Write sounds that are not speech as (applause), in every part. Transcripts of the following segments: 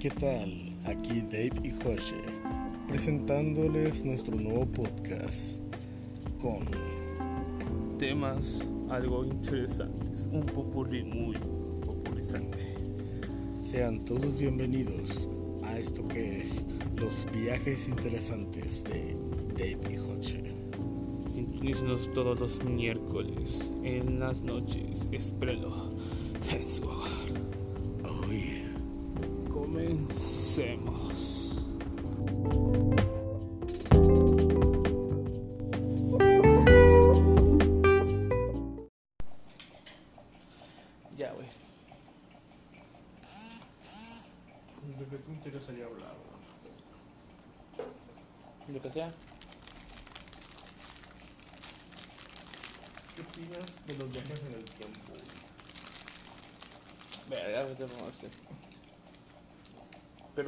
¿qué tal? Aquí Dave y José, presentándoles nuestro nuevo podcast con temas algo interesantes, un popurrí muy popularizante. Sean todos bienvenidos a esto que es los viajes interesantes de Dave y José. Sintonícenos todos los miércoles en las noches, espéralo en su hogar.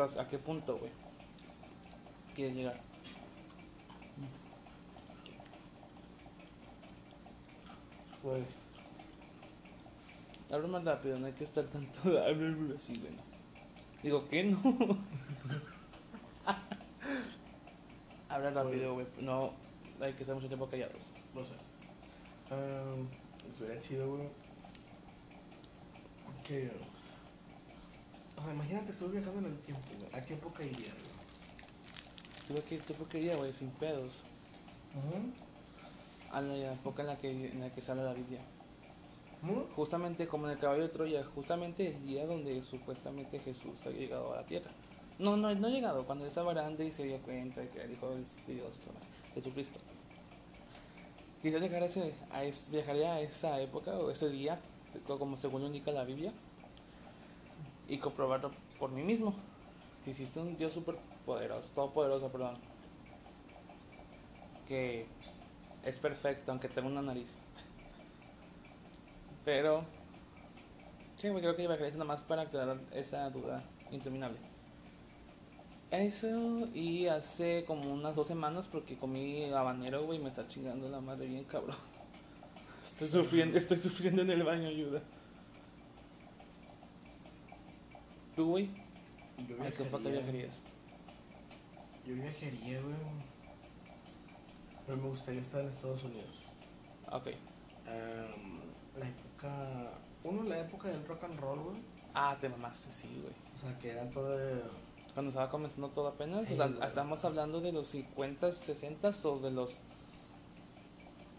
Pero ¿a qué punto, güey? ¿Quieres llegar? Pues, Habla más rápido, no hay que estar tanto (laughs) hablar así, güey. no. Digo, ¿qué no? (laughs) Habla rápido, güey. No hay que estar mucho tiempo callados. no sé. Um, Estuviera chido, güey. Que. O sea, imagínate tú viajando en el tiempo, güey. ¿A qué época irías, güey? Tuve que ir quería, güey, sin pedos. A la época en la que, en la que sale la Biblia. ¿Cómo? Justamente como en el caballo de Troya, justamente el día donde supuestamente Jesús había llegado a la tierra. No, no, no ha llegado, cuando estaba grande y se dio cuenta de que el Hijo de Dios, Jesucristo. Quizás llegar a ese, a ese- viajaría a esa época o ese día, como según indica la Biblia, y comprobarlo por mí mismo. Si existe un Dios súper poderoso, todopoderoso, perdón, que es perfecto, aunque tenga una nariz. Pero, sí, creo que viajaría nada más para aclarar esa duda interminable. Eso, y hace como unas dos semanas, porque comí habanero, güey, me está chingando la madre bien cabrón. (laughs) Estoy sufriendo, estoy sufriendo en el baño, ayuda. ¿Tú, güey? Yo ¿A qué época viajarías? Yo viajaría, güey. Pero me gustaría estar en Estados Unidos. Ok. Em, la época. Uno, la época del rock and roll, güey. Ah, te mamaste, sí, güey. O sea, que era todo. Cuando estaba comenzando todo apenas, o sea, güey. estamos hablando de los 50, 60 o de los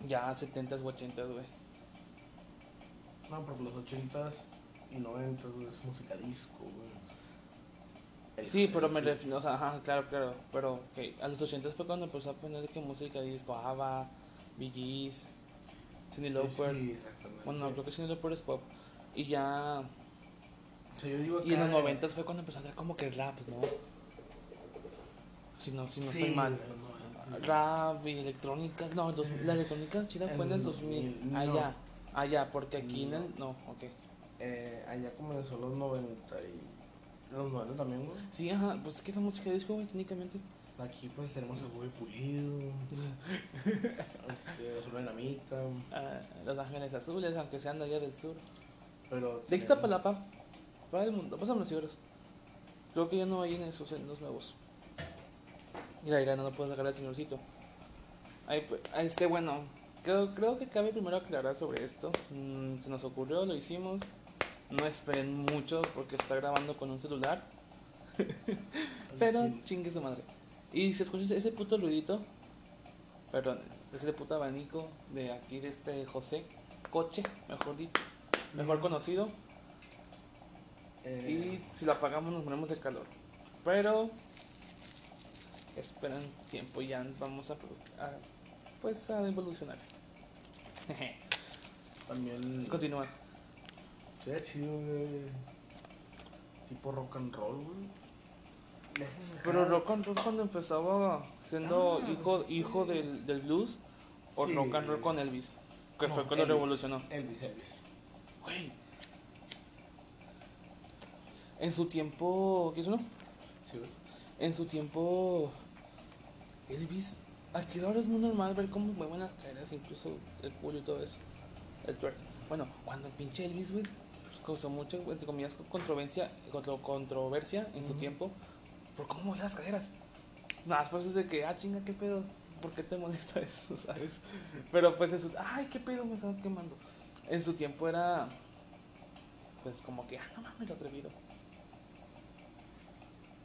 ya 70 o 80, güey. No, porque los 80s y 90s, güey, es música disco, güey. Sí, pero me refiero, o sea, ajá, claro, claro, pero que a los 80 fue cuando empezó a poner que música disco, ABBA, Bee Gees, Sí, Lauper, sí, exactamente. bueno, no, creo que Cyndi Lauper es pop, y ya, O sea, yo digo y en los acá- 90 fue cuando empezó a hacer como que rap, ¿no? Si no, si no Sí, estoy mal. los 90. Rap y electrónica, no, dos- la electrónica chida fue en el 2000, 2000, no. allá, allá, porque aquí en No. el, no, ok. Eh, allá comenzó los 90 y. Los 90 también, güey. Sí, ajá, pues es que es la música disco, güey, técnicamente. Aquí pues tenemos a Bobby Pulido, (laughs) este, Azul Dinamita, Ah, Los Ángeles Azules, aunque sean de allá del sur. pero... De Ixtapalapa, para el mundo, pásame los cigarros. Creo que ya no hay en esos, en los nuevos. Mira, mira, no lo puedo sacar al señorcito. Ay, pues, este, bueno, creo, creo que cabe primero aclarar sobre esto. Mm, se nos ocurrió, lo hicimos. No esperen mucho porque está grabando con un celular. (laughs) Pero Sí. chingue su madre. Y se escucha ese puto ruidito. Perdón, ese puto abanico de aquí de este José Coche, mejor dicho. Mejor conocido. Eh, Y si lo apagamos nos ponemos de calor. Pero esperan tiempo y ya vamos a, a- pues a evolucionar. (laughs) También... Continúa. Sería chido, güey. Tipo rock and roll, güey. Pero rock and roll cuando empezaba siendo Ah, hijo, pues sí. hijo del, del blues o Sí. rock and roll con Elvis, que No, fue cuando Elvis, revolucionó. Elvis, Elvis. Güey. En su tiempo, ¿qué es uno? Sí, güey. En su tiempo, Elvis, aquí ahora es muy normal ver cómo mueven las caderas, incluso el culo y todo eso. El twerk. Bueno, cuando el pinche Elvis, güey, causó mucha, entre comillas, controversia, contro- controversia en su tiempo por cómo movía las caderas. Nada, pues es de que, ah, chinga, qué pedo, ¿por qué te molesta (laughs) eso, sabes? Pero pues eso, ay, qué pedo, me están quemando. En su tiempo era, pues como que, ah, no mames, lo atrevido.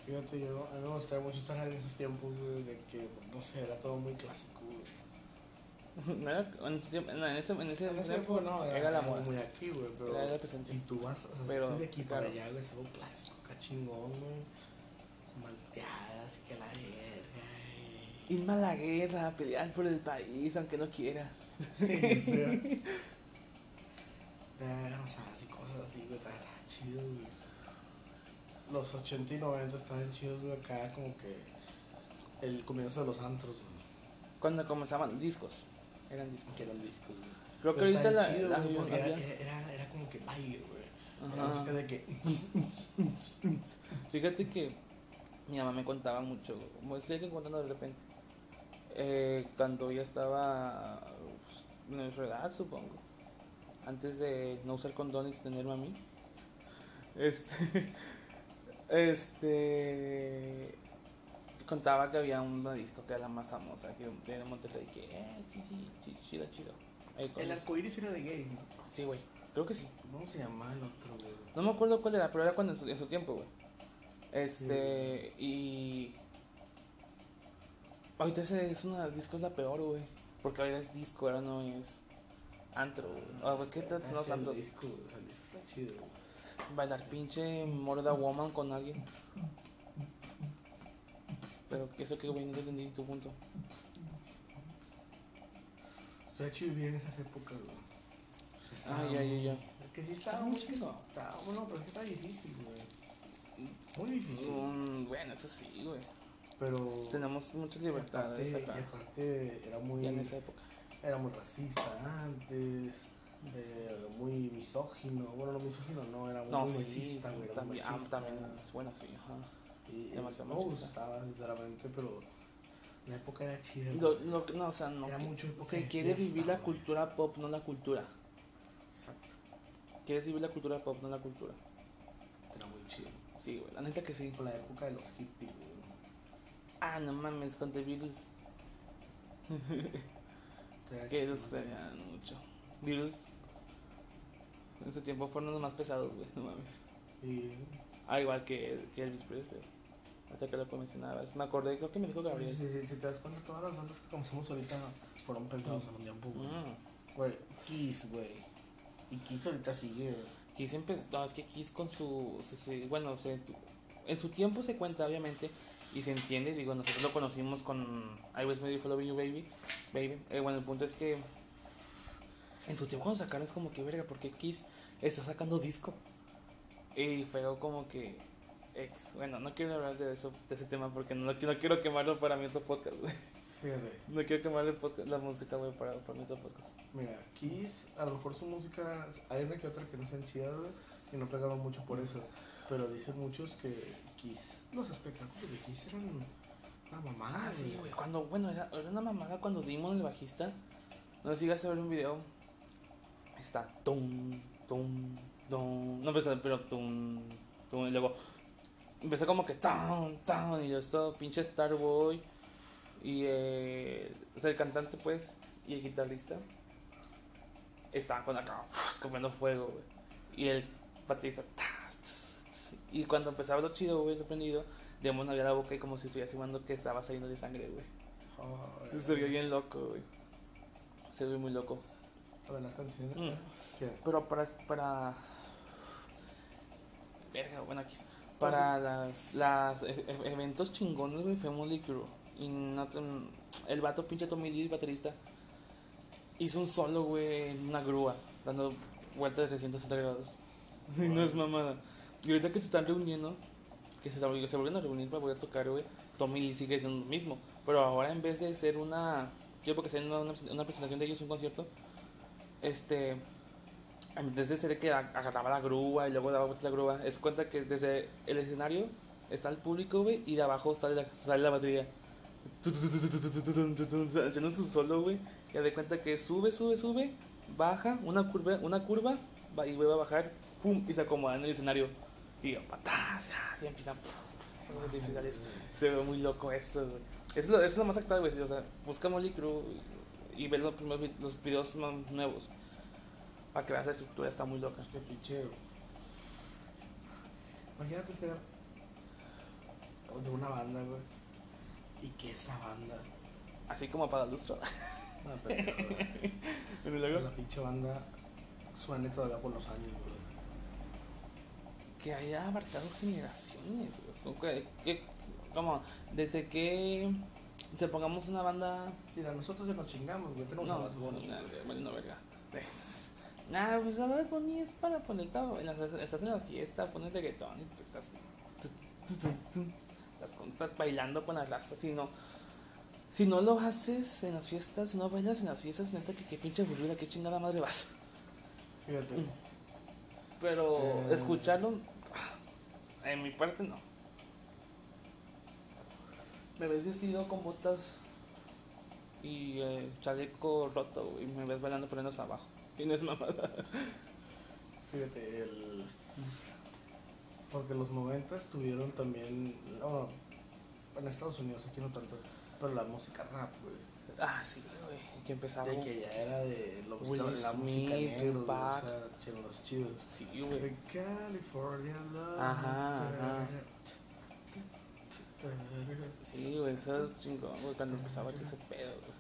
Fíjate, yo, a mí me gustaba mucho estar en esos tiempos, de que, no sé, era todo muy clásico. (laughs) No era- en, ese, en ese, En ese tiempo no, era la algo moda. muy aquí, güey, pero Era tú vas, o sea, Pero, tú de aquí claro. para allá, güey, es algo clásico, acá chingón, güey. Malteadas y que la verga. Irme a la guerra, pelear por el país, aunque no quiera. (laughs) o sea, (laughs) eh, o sea, así cosas así, güey. Los 80 y 90 estaban chidos, güey, acá como que el comienzo de los antros, güey, Cuando comenzaban discos, eran discos. que eran discos, güey. Creo que ahorita la, la- güey, era, como que baile, güey. Era música de que... Fíjate que mi mamá me contaba mucho, me sigue contando de repente, eh, cuando ella estaba pues, en nuestra edad, supongo, antes de no usar condones y tenerme a mí, este, (laughs) este, contaba que había una disco que era la más famosa, que era en Monterrey, que, eh, sí, sí, sí, chido, chido. Ahí con El eso. arcoíris era de gays, ¿no? Sí, güey, creo que sí. ¿Cómo se llamaba el otro, güey? No me acuerdo cuál era, pero era cuando en su, en su tiempo, güey. Este, y. Ahorita ese es una disco es la peor, güey. Porque ahora es disco, ahora no es antro, güey. Ah, pues qué tal son los Ah, sí, el antros. disco, el disco está chido, güey. Bailar pinche Morda Woman con alguien. Pero que eso que, güey, no entendí tu punto. Está chido vivir en esas épocas, güey. O sea, Ah, estaba ya, ya, ya. Que sí estaba Está muy chido. Estaba, bueno, pero es que está difícil, güey. Muy difícil. Mm, bueno, eso sí, güey. Pero. Tenemos muchas y aparte, libertades y acá. aparte era muy. Ya en esa época. Era muy racista antes. eh, muy misógino. Bueno, no misógino, no, era muy, No, muy sí, machista, sí, güey. también, ah, también, bueno, sí, ajá. Y, demasiado no me machista. gustaba, sinceramente, pero. La época era chida. Lo, lo, no, o sea, no. Era mucho se quiere fiesta, vivir la güey. cultura pop, no la cultura. Exacto. Quieres vivir la cultura pop, no la cultura. Era muy chido. Sí, güey, la neta que sí. Por la época de los hippies, güey. Ah, no mames, con Beatles. (laughs) Era Que ellos creían mucho. Beatles. En su tiempo fueron los más pesados, güey, no mames. Y. Ah, igual que, que Elvis Presley. Hasta que lo mencionabas. Me acordé, creo que me dijo Gabriel. si, si- si te das cuenta, todas las bandas que conocemos ahorita fueron pesados en un tiempo, güey. Mm. Güey, Kiss, güey. Y Kiss ahorita sigue. Kiss empezó, no, es que Kiss con su, se- se- bueno, se- en su tiempo se cuenta obviamente y se entiende, digo, nosotros lo conocimos con I Was Made for Loving You Baby, baby. Eh, bueno, el punto es que en su tiempo cuando sacaron es como que verga, porque Kiss está sacando disco y fue como que ex, bueno, no quiero hablar de eso, de ese tema porque no, no quiero quemarlo para mi otro podcast, güey. Fíjate, no quiero quemar el podcast, la música, güey, para, para mi otro podcast. mira, Kiss, a lo mejor su música, hay una que otra que no sean chidas, güey, y no pegaron mucho por eso. Pero dicen muchos que Kiss, los espectáculos de Kiss eran una mamada, Ah, sí, güey. Cuando, bueno, era, era una mamada cuando dimos el bajista. No sé si a ver un video. Está tum, tum, tum. No, pero, pero tum, tum. Y luego empezó como que tan, tan. Y yo estaba pinche Starboy. Y, eh, o sea, el cantante, pues, y el guitarrista estaban con acá, escupiendo fuego, güey. Y el baterista, y cuando empezaba lo chido, güey, lo prendido, Demon abría la boca y como si estuviera simulando que estaba saliendo de sangre, güey. Oh, Se vio bien loco, güey. Se vio muy loco. A ver, las canciones. Mm. Pero para. para... Verga, bueno, aquí. Para las, las e- e- eventos chingones, güey, fue Molly Crew. Y no, el vato pinche Tommy Lee, baterista, hizo un solo, güey, en una grúa, dando vueltas de 360 grados. Y (laughs) no es mamada. Y ahorita que se están reuniendo, que se, se vuelven a reunir para poder tocar, güey, Tommy Lee sigue siendo lo mismo. Pero ahora en vez de ser una. Yo porque sea una, una, una presentación de ellos, un concierto, este. En vez de ser que ag- agarraba la grúa y luego daba vueltas la grúa, es cuenta que desde el escenario está el público, güey, y de abajo sale la, sale la batería. Haciendo su solo, güey. Ya de cuenta que sube, sube, sube, baja, una curva, una curva, va y vuelve a bajar, ¡fum! y se acomodan en el escenario. Y patas, ya, y empiezan. Se ve muy loco eso, güey. Es lo, más actual, güey. O sea, busca Molly Crew y, y ver los, primeros los videos más nuevos. Para que veas la estructura, está muy loca. Qué pinche. Imagínate ser de una banda, güey. Y que esa banda. Así como para lustro. No, pero, güey, (laughs) Pero que luego, la pinche banda suene todavía por los años, güey. que haya abarcado generaciones. Es que, que- como, desde que se pongamos una banda. Mira, nosotros ya nos chingamos, güey. Tenemos No, a Bad Bunny, no, verga. (laughs) Nah, pues la verdad, Bunny es para poner todo. En las- estás en la fiesta, pones reggaetón y pues estás. Estás bailando con las raza. Si no, si no lo haces en las fiestas, si no bailas en las fiestas, neta que qué pinche aburrida, qué chingada madre vas. Fíjate. Pero Eh. escucharlo, en mi parte no. Me ves vestido con botas y eh, chaleco roto y me ves bailando poniéndose abajo. Y no es mamada. Fíjate, el. Porque los 90 tuvieron también. No, en Estados Unidos, aquí no tanto. Pero la música rap, güey. Ah, sí, güey. Que empezaba. De que ya era de lo, Will la, la música Smith, negro, güey, Tupac. o sea, los chidos. Sí, güey. De California Love. Ajá, ajá. Sí, güey, eso es chingón, güey, cuando empezaba que ese pedo, güey.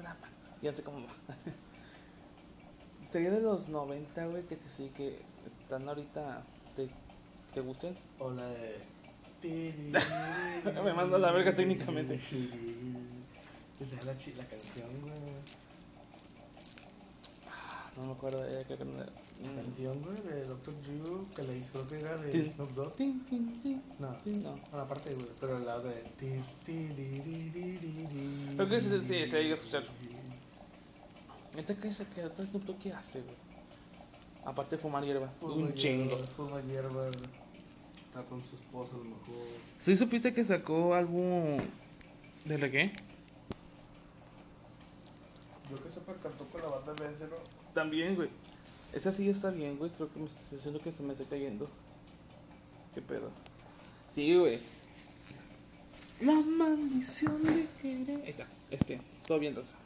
なんか Ya sé cómo va. Sería de los 90, güey, que te sí que están ahorita. ¿Te, te gusten? O la de. Me mando la verga técnicamente. Esa es la canción, güey. No me acuerdo de ella, creo que no era. La canción, güey, de Dr. Drew, que le hizo que era de. Snoop Dogg. No, no. bueno, aparte, güey, pero la de. Creo que sí, sí, sí, hay que escuchar. ¿Este qué es que otro Snoop Dogg qué hace, güey? Aparte de fumar hierba. Un chingo. Fuma hierba, está con su esposa a lo mejor. ¿Sí supiste que sacó álbum de reggae? Yo que sepa, cantó con la banda Vence, ¿no? También, güey. Esa sí está bien, güey. Creo que me estoy haciendo que se me está cayendo. ¿Qué pedo? Sí, güey. La maldición de querer. Ahí está. Este, todo bien, Rosa.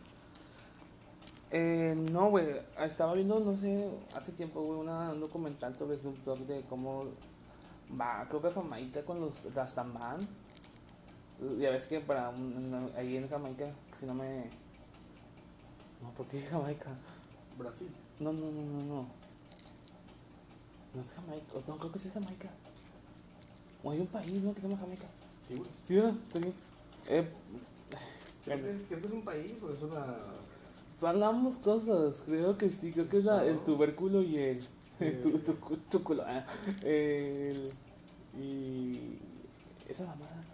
Eh, no, güey. Estaba viendo, no sé, hace tiempo, güey, un documental sobre Snoop Dogg de cómo va, creo que a Jamaica con los Rastaman. Ya ves que para un- ahí en Jamaica, si no me. No, ¿por qué Jamaica? Brasil. No, no, no, no, no. No es Jamaica. No, creo que sí es Jamaica. O hay un país, ¿no? Que se llama Jamaica. Sí, güey. Sí, ¿verdad? Eh, Creo que, es, creo que es un país, o es una. son ambas cosas. Creo que sí. Creo que es la, el tubérculo y el. (laughs) tu, tu, tu, tu culo, ah, el. Y. Esa mamada.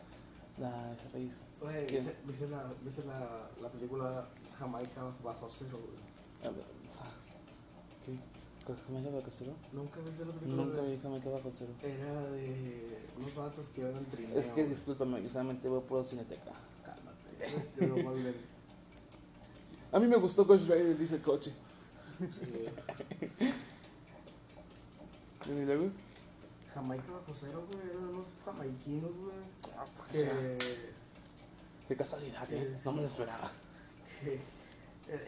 La raíz. Güey, ¿Qué? ¿viste, la, la, la película Jamaica bajo cero, güey? A ver, ah, ¿Qué? ¿Jamaica bajo cero? ¿Nunca viste la película? Nunca vi Jamaica bajo cero. Era de unos vatos que iban en trineo. Es que discúlpame, yo solamente veo por cineteca. Cálmate. Yo no más bien. A mí me gustó Ghost Rider, dice el coche. sí. ¿Y luego? Jamaica bajo cero, güey. Eran unos jamaiquinos, güey. Ah, pues, Que, Qué casualidad, ¿eh? No me lo esperaba. que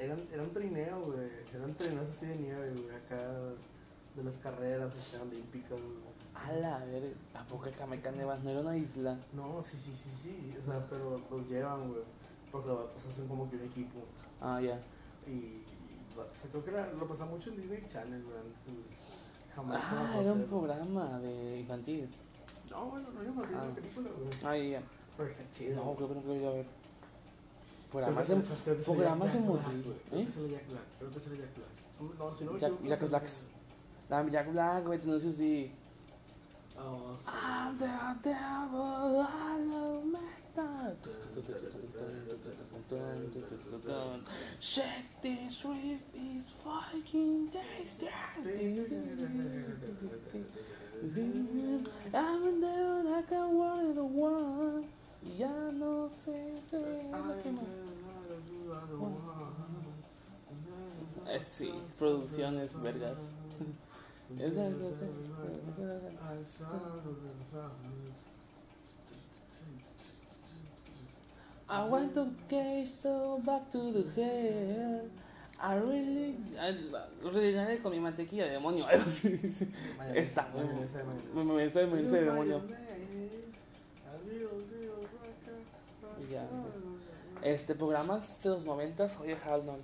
eran, eran trineos, güey. Eran trineos así de nieve, güey. Acá de las carreras acá, olímpicas, güey. A la ver, ¿a poco el Jamaica Nevas no era una isla? No, sí, sí, sí, sí. O sea, pero los llevan, güey. Porque los vatos hacen como que un equipo. Ah, ya. Y, o sea, creo que era, lo pasaba mucho en Disney Channel, güey. Jamaica Ah, era un programa de infantil. No, bueno, no yo maté Ah. una película, güey. Ah, ya. Pero está chido. No, creo que no quiero ir a ver. De, de ¿Eh? Jack Black. Jack Black, sí. I'm the devil, I love Magda. Shake this rip is fucking tasty. I'm the devil, I can worry sí, producciones vergas. (laughs) I want to get back to the hell. I really. Rellenaré con mi mantequilla de demonio. (laughs) Algo así, me de demonio. Pues. Este, programas de los noventas, oye Arnold.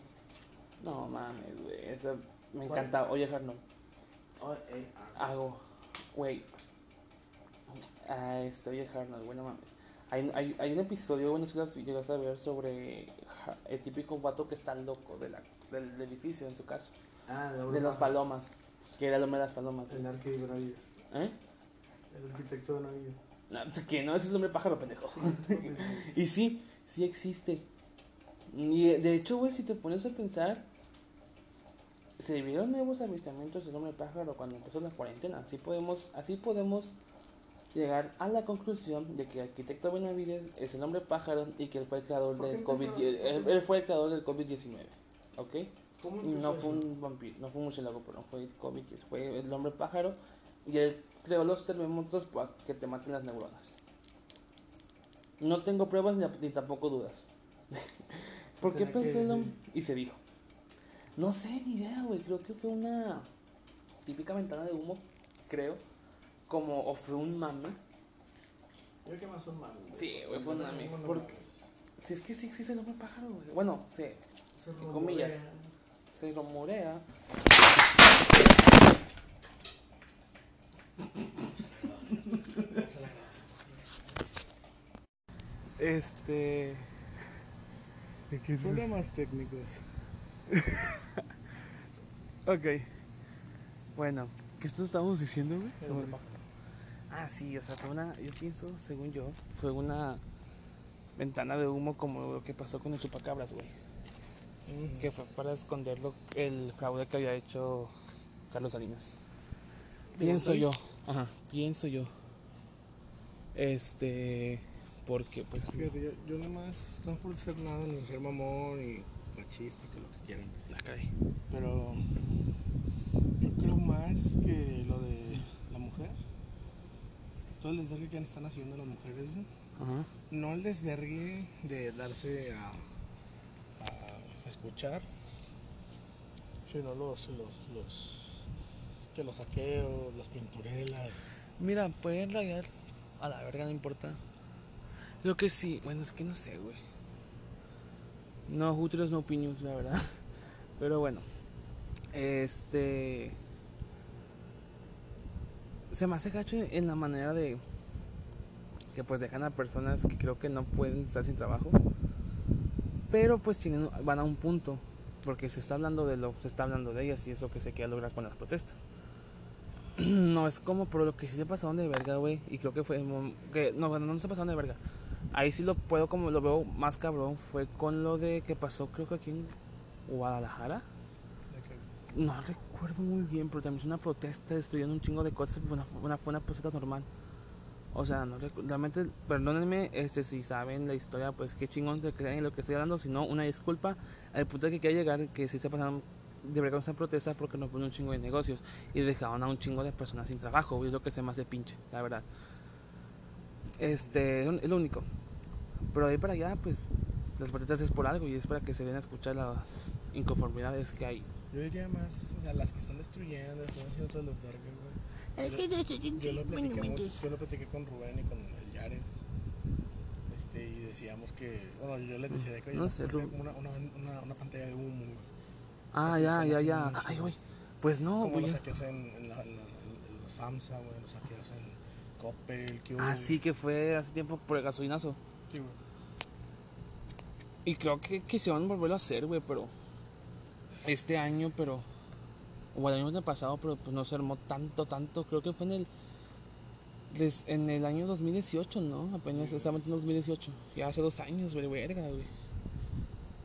No mames, güey. Ese me encanta. Oye Arnold. Hago. Güey. Ah, este, oye Arnold, bueno mames. Hay, hay, hay un episodio, bueno, si llegas a ver sobre el típico vato que está loco de la, del, edificio, en su caso. Ah, de, de las palomas. Que era el hombre de las palomas. El arquitecto de ¿Eh? El arquitecto de Navillo. No, que no, ese es el hombre pájaro, pendejo. (laughs) y sí, sí existe. Y de hecho, güey, si te pones a pensar, se vieron nuevos avistamientos del hombre pájaro cuando empezó la cuarentena. Así podemos, así podemos llegar a la conclusión de que el arquitecto Benavides es el hombre pájaro y que él fue el creador del COVID, él, fue el creador del COVID-19, ¿ok? no fue un vampiro, no fue un murciélago, pero no fue el COVID, fue el hombre pájaro y él creó los termómetros para que te maten las neuronas. No tengo pruebas ni, tampoco dudas. ¿Por qué pensé en Y se dijo. No sé, ni idea, güey. Creo que fue una típica ventana de humo, creo como, o fue un mame. Creo que más un mame. Sí, güey, fue un mame. Porque, si es que sí existe el nombre pájaro, güey. Bueno, se, se comillas, se rumorea. Este. ¿Qué Problemas técnicos. (laughs) ok. Bueno, ¿qué estamos diciendo, güey? Ah, sí, o sea, fue una, yo pienso, según yo, fue una ventana de humo como lo que pasó con el chupacabras, güey. Que fue para esconderlo el fraude que había hecho Carlos Salinas. Pienso yo, ajá, pienso yo. Este, porque pues... Fíjate, yo, yo nada más, no por ser nada, ni ser mamón, ni machista, que lo que quieran. La caí. Pero yo creo más que lo de la mujer todo el desvergue que están haciendo las mujeres, ¿no? el desvergue de darse a, escuchar, sino los, los, los, que los saqueos, las pinturelas. Mira, pueden rayar, a la verga no importa. Lo que sí, bueno, es que no sé, güey. No, Hooters no opinions, la verdad. (laughs) Pero bueno, este se me hace gacho en la manera de que pues dejan a personas que creo que no pueden estar sin trabajo pero pues tienen van a un punto porque se está hablando de lo se está hablando de ellas y es lo que se quiere lograr con las protestas (clears throat) no es como por lo que sí se pasaron de verga güey y creo que fue que no no se pasaron de verga ahí sí lo puedo como lo veo más cabrón fue con lo de que pasó creo que aquí en Guadalajara no recuerdo muy bien, pero también es una protesta, destruyendo un chingo de cosas, una, una, fue una protesta normal. O sea, no, realmente, perdónenme este, si saben la historia, pues qué chingón se creen lo que estoy hablando, si no, una disculpa. Al punto de que quiero llegar, que si se pasaron de verdad esa protesta porque nos ponen un chingo de negocios y dejaron a un chingo de personas sin trabajo, y es lo que se me hace pinche, la verdad. Este, es lo único. Pero de ahí para allá, pues, las protestas es por algo y es para que se den a escuchar las inconformidades que hay. Yo diría más, o sea, las que están destruyendo, están haciendo todos los darkers, güey. Es que yo, lo platiqué, yo lo platiqué con Rubén y con el Yare. Este, y decíamos que, bueno, yo les decía de que no sé, una, una, una, una, pantalla de humo. Güey. Ah, ya, ya, ya. Ay, güey. Pues no, güey. Como los saqueos en, en, la, en, los FAMSA, güey, los saqueos en Coppel, que Ah, sí, que fue hace tiempo por el gasolinazo. Sí, güey. Y creo que quisieron volverlo a hacer, güey, pero este año, pero. O el año pasado, pero pues no se armó tanto, tanto. Creo que fue en el. en el año 2018, ¿no? Apenas sí. estamos en 2018. Ya hace dos años, güey, verga, güey.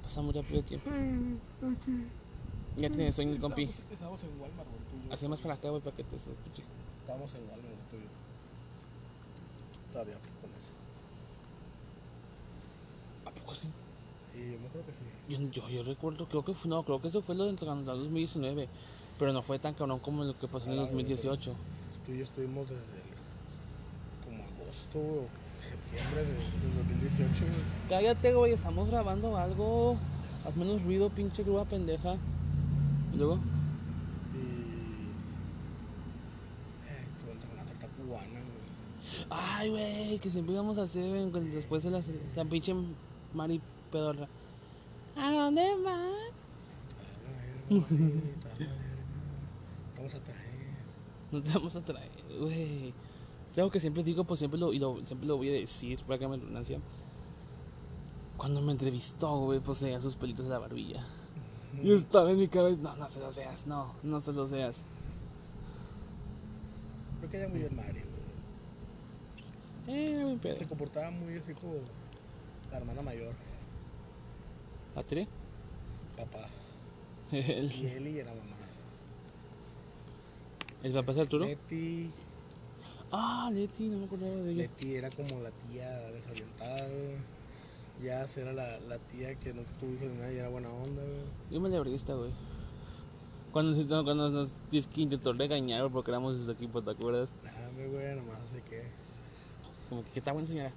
Pasamos rápido el tiempo. Ya tienes sueño el compi. Estábamos en Walmart, güey, más para acá, güey, para que te escuche. Estábamos en Walmart, el tuyo. Todavía con eso. ¿A poco sí? Sí, yo me creo que sí. Yo, yo, yo recuerdo, creo que fue, no, creo que eso fue lo del 2019. Pero no fue tan cabrón como lo que pasó en el 2018. Tú y yo estuvimos desde el, como agosto o septiembre de, del 2018. güey. Cállate, güey, estamos grabando algo. Haz menos ruido, pinche grúa pendeja. Y luego, Y. Eh, ay, güey, que siempre íbamos a hacer después de la, la pinche Mari pedorra. ¿A dónde van? Está la verga, güey, está la verga. Vamos a traer. No te vamos a traer, güey. Algo que siempre digo, pues siempre lo, y lo, siempre lo voy a decir, para que me redundancia. Cuando me entrevistó, güey, pues tenía sus pelitos de la barbilla. Y estaba en mi cabeza, no, no se los veas, no, no se los veas. Creo que ella muy bien Mario, güey. Eh, mi pedo. Se comportaba muy así como la hermana mayor, ¿La tiré? papá. (laughs) El, Y Eli era mamá. ¿El papá de Arturo? Leti, Ah, Leti, no me acordaba de ella. Leti era como la tía desorientada, güey. Jazz era la, la tía que nunca tuvo hijos ni nada y era buena onda, güey. Yo me lebrista, güey. Cuando, no, cuando nos dice que intentó regañar porque éramos de su equipo, ¿te acuerdas? Nada, hombre, güey, nomás así que. Como que, ¿qué está buena señora?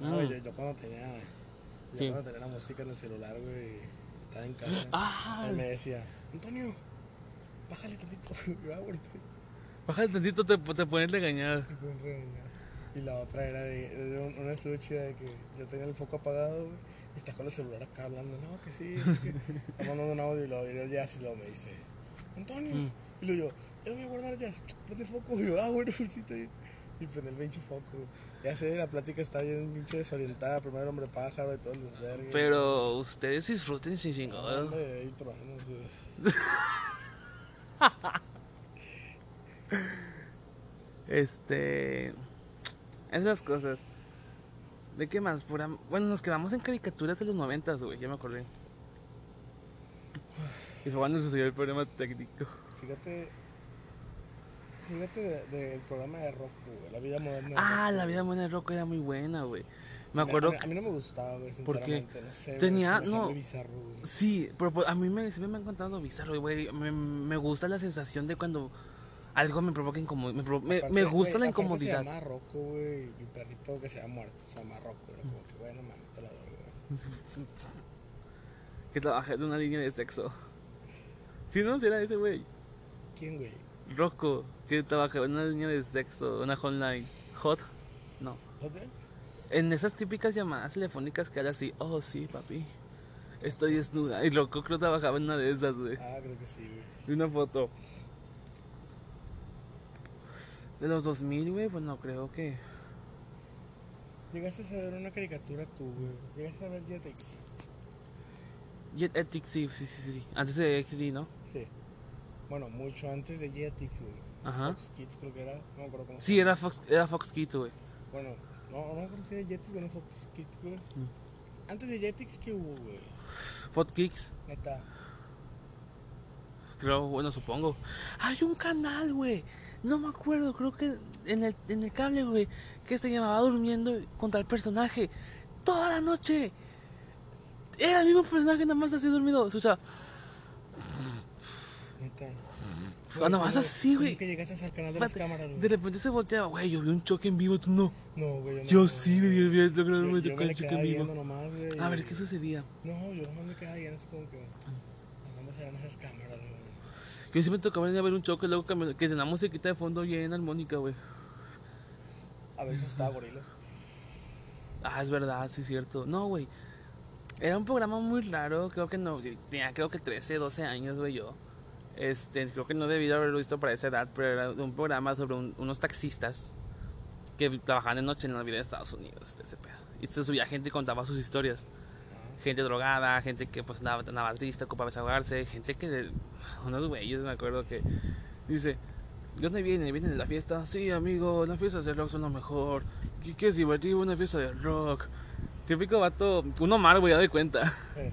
No, Ah. yo, yo cuando tenía. Yo ¿Qué? cuando tenía la música en el celular, güey, estaba en casa. Ah, Él me decía, Antonio, bájale tantito. (laughs) Yo, ah, bájale tantito, te, te pueden regañar. me pueden regañar. Y la otra era de, de un- una chida de que yo tenía el foco apagado, güey, y está con el celular acá hablando, no, que sí, que (laughs) está mandando un audio y lo y ya así lo me dice, Antonio, Mm. y luego yo, yo voy a guardar ya, prende el foco, y yo, ah, bueno, (laughs) bien. (laughs) Y prende el pinche foco. Ya sé, la plática está bien pinche desorientada, primero hombre pájaro y todo el desvergue. Pero ustedes disfruten sin No, chingón. hombre, ahí truenos, güey. (laughs) Este. Esas cosas. ¿De qué más? Pura... Bueno, nos quedamos en caricaturas de los noventas, güey, ya me acordé. Y fue cuando sucedió el problema técnico. Fíjate, fíjate del de, del programa de Rocco, güey, la vida moderna. de Ah, Rocco, la vida buena de Rocco era muy buena, güey. Me A acuerdo A mí, a mí no me gustaba, güey, sinceramente. No sé, Tenía- no. bizarro, güey. Sí, pero pues, a mí me, siempre me ha encantado lo bizarro, güey. Me, me gusta la sensación de cuando algo me provoca incomodidad. Me, Aparte, me gusta güey, la incomodidad. Se llama Rocco, güey, y un perrito que se llama muerto, se llama Rocco. Era como que, bueno, mames, te la verga. (laughs) Que trabaja en una línea de sexo. Sí, no, será ese güey. ¿Quién, güey? Rocco, que trabaja en una línea de sexo, una hotline. Hot, no. En esas típicas llamadas telefónicas que habla así, oh sí, papi, estoy desnuda. Y Rocco creo trabajaba en una de esas, güey. Ah, creo que sí, güey. Y una foto. De los 2000, güey, pues no creo que... Llegaste a ver una caricatura tú, güey. Llegaste a ver. Jet Ethics, sí, sí, sí, sí. Antes de XD, ¿no? Sí. Bueno, mucho antes de Jetix, güey. Ajá. Fox Kids creo que era. No me acuerdo cómo Sí, era Fox, era Fox Kids, güey. Bueno, no, no me acuerdo si era Jetix o no Fox Kids, güey. Mm. Antes de Jetix, ¿qué hubo, güey? Fox Kicks, Neta. creo, bueno, supongo. Hay un canal, güey. No me acuerdo, creo que en el, en el cable, güey, que se llamaba Durmiendo contra el personaje. Toda la noche. Era el mismo personaje, nada más así dormido. Escucha, Neta. Nada más así, güey. que llegaste al canal de las cámaras, güey. de repente se volteaba, güey, yo vi un choque en vivo, tú no. No, güey. no, Yo no, sí, no, vi, no. vi, vi, que Yo, me yo tocó me el choque en vivo. nomás, güey. A ver, ¿qué sucedía? No, yo nomás me quedaba viendo así como que. ¿Dónde serán esas cámaras, güey? Que siempre tocaba venir a ver un choque, luego que, que tenía musiquita de fondo bien armónica, güey. A veces estaba gorilas. Ah, es verdad, sí es cierto. No, güey. Era un programa muy raro, creo que no, tenía creo que 13, 12 años, güey, yo. Este, creo que no debí de haberlo visto para esa edad, pero era un programa sobre un- unos taxistas que trabajaban de noche en la vida de Estados Unidos, de ese pedo. Y se subía gente y contaba sus historias. Gente drogada, gente que pues andaba, andaba triste, ocupaba desahogarse, gente que... Unos güeyes, me acuerdo que... Dice, ¿De dónde viene? ¿Viene de la fiesta? Sí, amigo, las fiestas de rock son lo mejor. ¿Qué, qué es divertido una fiesta de rock? Típico vato, uno mal, voy a dar cuenta. (laughs)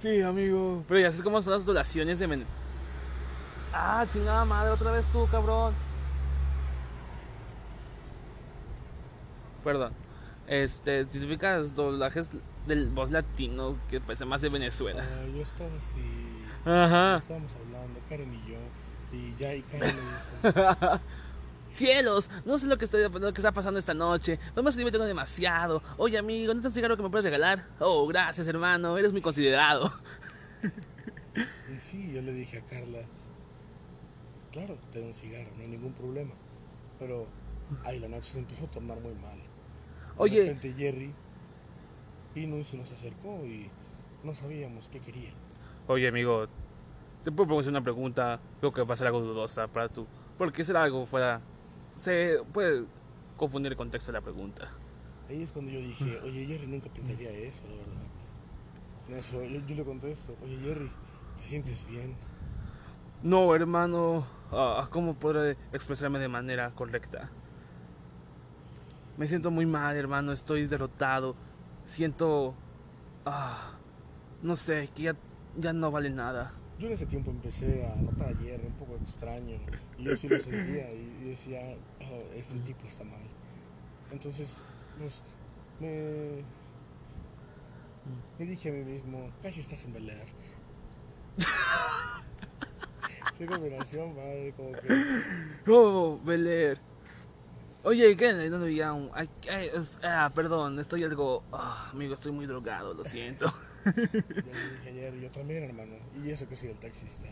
Sí, amigo. Pero ya sabes cómo son las donaciones de men... Ah, chingada madre, otra vez tú, cabrón. Perdón. Este, típicas doblajes del voz latino que parece más de Venezuela. Ah, yo estaba así. Ajá. Estábamos hablando, Karen y yo. Y ya, y Karen me dice. (laughs) Cielos, no sé lo que, estoy, lo que está pasando esta noche. No me estoy divirtiendo demasiado. Oye, amigo, ¿no te un cigarro que me puedes regalar? Oh, gracias, hermano. Eres muy considerado. Y sí, yo le dije a Carla, claro, te doy un cigarro, no hay ningún problema. Pero ahí la noche se empezó a tornar muy mal. Oye. De repente Jerry vino y se nos acercó y no sabíamos qué quería. Oye, amigo, te puedo hacer una pregunta. Creo que va a ser algo dudosa para tú. Porque será algo fuera se puede confundir el contexto de la pregunta. Ahí es cuando yo dije, oye Jerry, nunca pensaría eso, la verdad. En eso, yo, yo le contesto, oye Jerry, ¿te sientes bien? No, hermano, uh, ¿cómo podré expresarme de manera correcta? Me siento muy mal, hermano, estoy derrotado. Siento... Ah, no sé, que ya, ya no vale nada. Yo en ese tiempo empecé a notar a Jerry un poco extraño. Y yo sí lo sentía y decía, oh, este tipo está mal. Entonces, pues, me, me dije a mí mismo, casi estás en Bel Air. (laughs) Qué combinación, madre, como que... Oh, Bel Air. Oye, ¿qué? ¿Dónde había un...? Ay, ay, ah, perdón, estoy algo... Oh, amigo, estoy muy drogado, lo siento. yo dije ayer, yo también, hermano. Y eso que soy el taxista.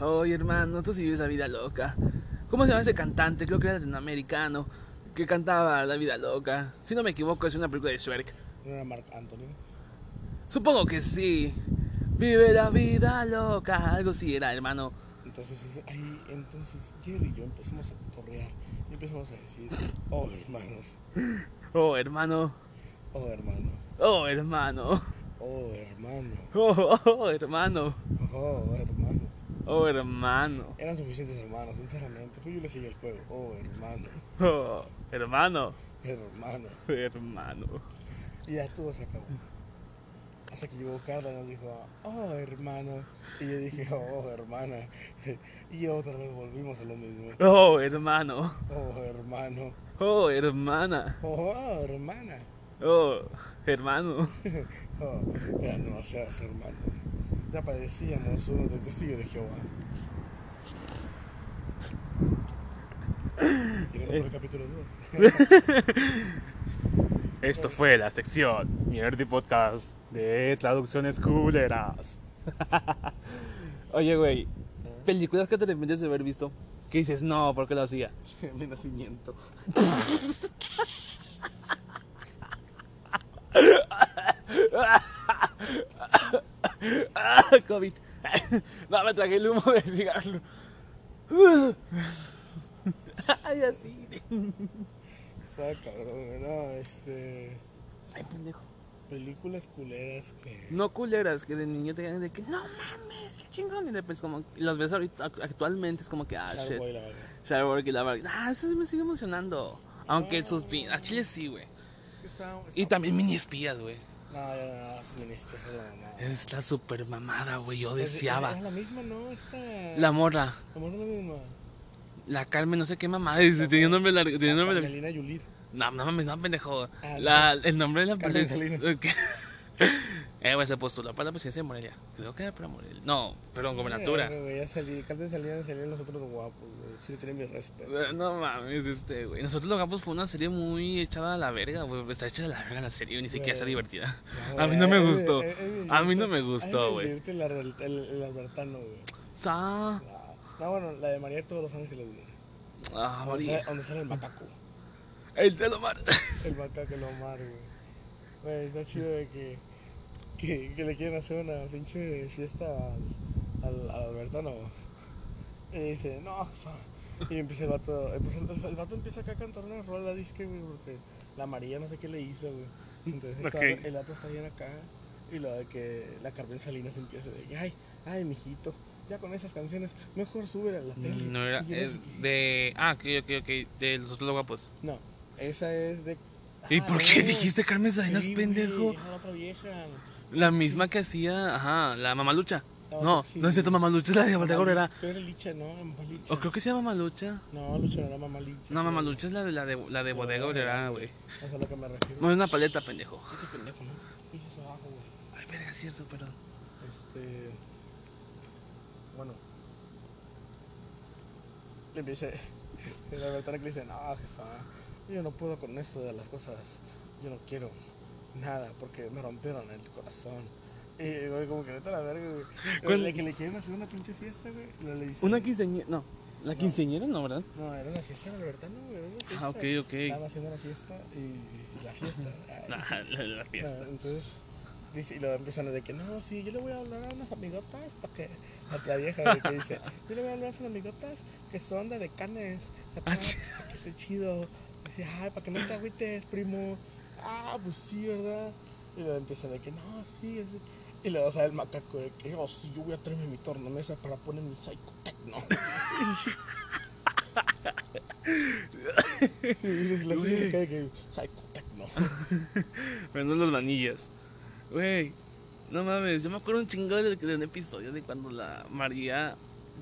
Oye, hermano, tú sí vives la vida loca. ¿Cómo se llama ese cantante? Creo que era latinoamericano. Que cantaba La vida loca. Si no me equivoco, es una película de Shrek. ¿No era Mark Anthony? Supongo que sí. Vive la vida loca. Algo sí era, hermano. Entonces, ahí, entonces Jerry y yo empezamos a cotorrear. Y empezamos a decir, oh, hermanos. Oh, hermano. Oh, hermano. Oh, hermano. Oh, hermano. Oh, oh, hermano. Oh, hermano. Oh, hermano. Eran suficientes hermanos, sinceramente. Pues yo le seguí el juego. Oh, hermano. Oh, hermano. Hermano. Hermano. Y ya todo se acabó. Hasta que llegó nos dijo, oh, hermano. Y yo dije, oh, hermana. (laughs) Y otra vez volvimos a lo mismo. Oh, hermano. Oh, hermano. Oh, hermana. Oh, hermana. Oh, hermano. (laughs) oh, eran demasiados hermanos. Ya padecíamos uno de testigo de Jehová. (laughs) Sigamos por el capítulo 2. Esto fue la sección Mierdi Podcast de traducciones culeras. (laughs) Oye, güey, películas que te arrepientes de haber visto. ¿Qué dices? No, ¿por qué lo hacía? (laughs) Mi nacimiento. (laughs) COVID. No, me traje el humo de cigarro. Ay, así. Está cabrón, no, este. Ay, pendejo. Películas culeras que. No culeras, que de niño te de que no mames, qué chingón. Y después, como los ves ahorita, actualmente, es como que, ah, shit. Boy, la verdad. Shareboy y la. Ah, eso me sigue emocionando. Aunque sus. A Chile sí, güey. Está, está- Y también mini espías, güey. No, no, no, no, es ministro, esa es la mamada. Está súper mamada, güey. Yo Es- deseaba. Es la misma, ¿no? Esta. La morra. La morra es la misma. La Carmen, no sé qué mamá. Tenía un nombre largo. Tenía un nombre largo. Yulir. No, no mames, no, pendejo. Ah, La, el nombre de la Carmen. Salinas. (laughs) eh, güey, se postuló para la presidencia de Morelia. Creo que era para Morelia. No, perdón, gobernatura. Eh, güey, ya salí. Carmen Salinas salían los otros guapos, güey. Sí, tienen mi respeto. Eh, No mames, este, güey. Nosotros los Campos fue una serie muy echada a la verga, güey. Está hecha a la verga la serie, ni siquiera está divertida. No, A mí no me eh, gustó. eh, A mí no me gustó, güey. el, el, el, Albertano, güey. No, no, bueno, la de María de todos los ángeles, güey. ah, María. donde sale el macaco. El de lo mar. El macaco lo mar, güey. Güey, está chido de que, que, que le quieren hacer una pinche fiesta al, al, al Albertano. Y dice, no, fa". y empieza el vato, empieza el, el vato empieza acá a cantar una rola, disque, güey, porque la María no sé qué le hizo, güey. Entonces está- el vato está bien acá, y lo de que la Carmen Salinas empieza de, ay, ay, mijito, ya con esas canciones, mejor sube a la tele. No era, de... Ah, ok, ok, ok, de los otros guapos. No, esa es de... ¿Y ah, por qué dijiste Carmen Salinas, pendejo? la otra vieja. La misma que hacía, ajá, la mamalucha. No, no, es cierto, Mamalucha, es la de Valdegor era. Creo que era Licha, ¿no? O creo que se llama Mamalucha. No, Lucha no era Mamalicha. No, Mamalucha es la de la de, la de Bodega Obrera, güey. O sea, lo que me refiero. No, es una paleta, pendejo. Este pendejo, ¿no? Dices abajo, güey. Ay, verga, es cierto, perdón. Este. Bueno. Le empieza. (laughs) La verdad que le dice, no, jefa, yo no puedo con esto de las cosas. Yo no quiero nada porque me rompieron el corazón y, güey, como que neta la verga, güey. Le, que le quieren hacer una pinche fiesta, güey. Le una quinceañera, no. La quinceañera no, ¿verdad? No, era una fiesta de Albertano, güey. Ah, ok, ok. Estaban haciendo la fiesta y la fiesta. (laughs) la, la, fiesta. entonces, dice, y luego empiezan de que, no, sí, yo le voy a hablar a unas amigotas para que, a la vieja, que dice, (laughs) yo le voy a hablar a unas amigotas que son de decanes, acá, ah, para que esté chido. Dice, ay, para que no te agüites, primo. Ah, pues sí, ¿verdad? Y luego empieza de que, no, sí, así. Y le das a el macaco de que, oh, sí, yo voy a traerme mi tornamesa para poner mi Psycho Techno. (laughs) y la que, Techno. Pero no las manillas. Güey, no mames, yo me acuerdo un chingo de, de un episodio de cuando la María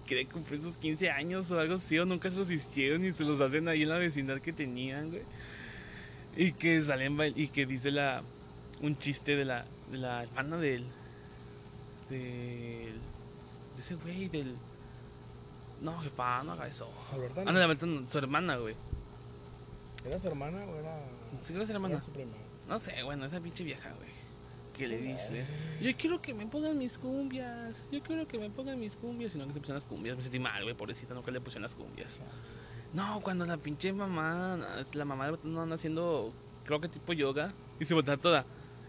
quiere cumplir sus 15 años o algo así, o nunca se los hicieron y se los hacen ahí en la vecindad que tenían, güey. Y que salen y que dice la un chiste de la, de la hermana de él del. de ese güey, del. No, jefa, no haga eso. Albertano. Ah, no, su hermana, güey. ¿Era su hermana o era.? Sí, era su hermana. Era su prima. No sé, bueno, esa pinche vieja, güey. Que le dice: Yo quiero que me pongan mis cumbias. Yo quiero que me pongan mis cumbias. Y no que te pusieran las cumbias. Me sentí mal, güey, pobrecita, no que le pusieron las cumbias. No, cuando la pinche mamá, la mamá de no anda haciendo, creo que tipo yoga, y se bota toda.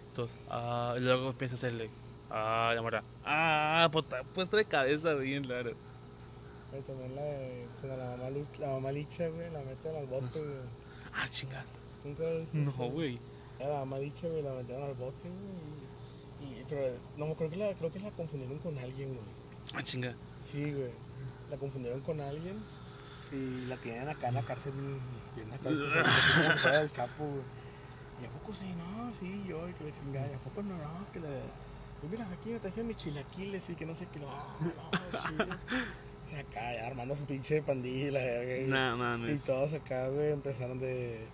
Entonces, ah, y luego empieza a hacerle. Ah, la morra. Ah, puta, puesto de cabeza, bien claro. Güey, también la de pues, la, mamá, la mamá licha, güey, la meten al bote, güey. Ah, chingada. ¿Nunca No, güey. La mamá licha, güey, la metieron al bote, güey. Y, pero no, creo que, la, creo que la confundieron con alguien, güey. Ah, chinga. Sí, güey. La confundieron con alguien y la tienen acá en la cárcel, bien acá, fuera del chapo, güey. Y a poco sí, no, sí, yo, y que le chingada, y a poco no, no, que le pues mira, aquí me trajeron mis chilaquiles y que no sé qué. No, no, O sea, acá armando su pinche pandilla, No mames. Y todos acá, güey, empezaron de.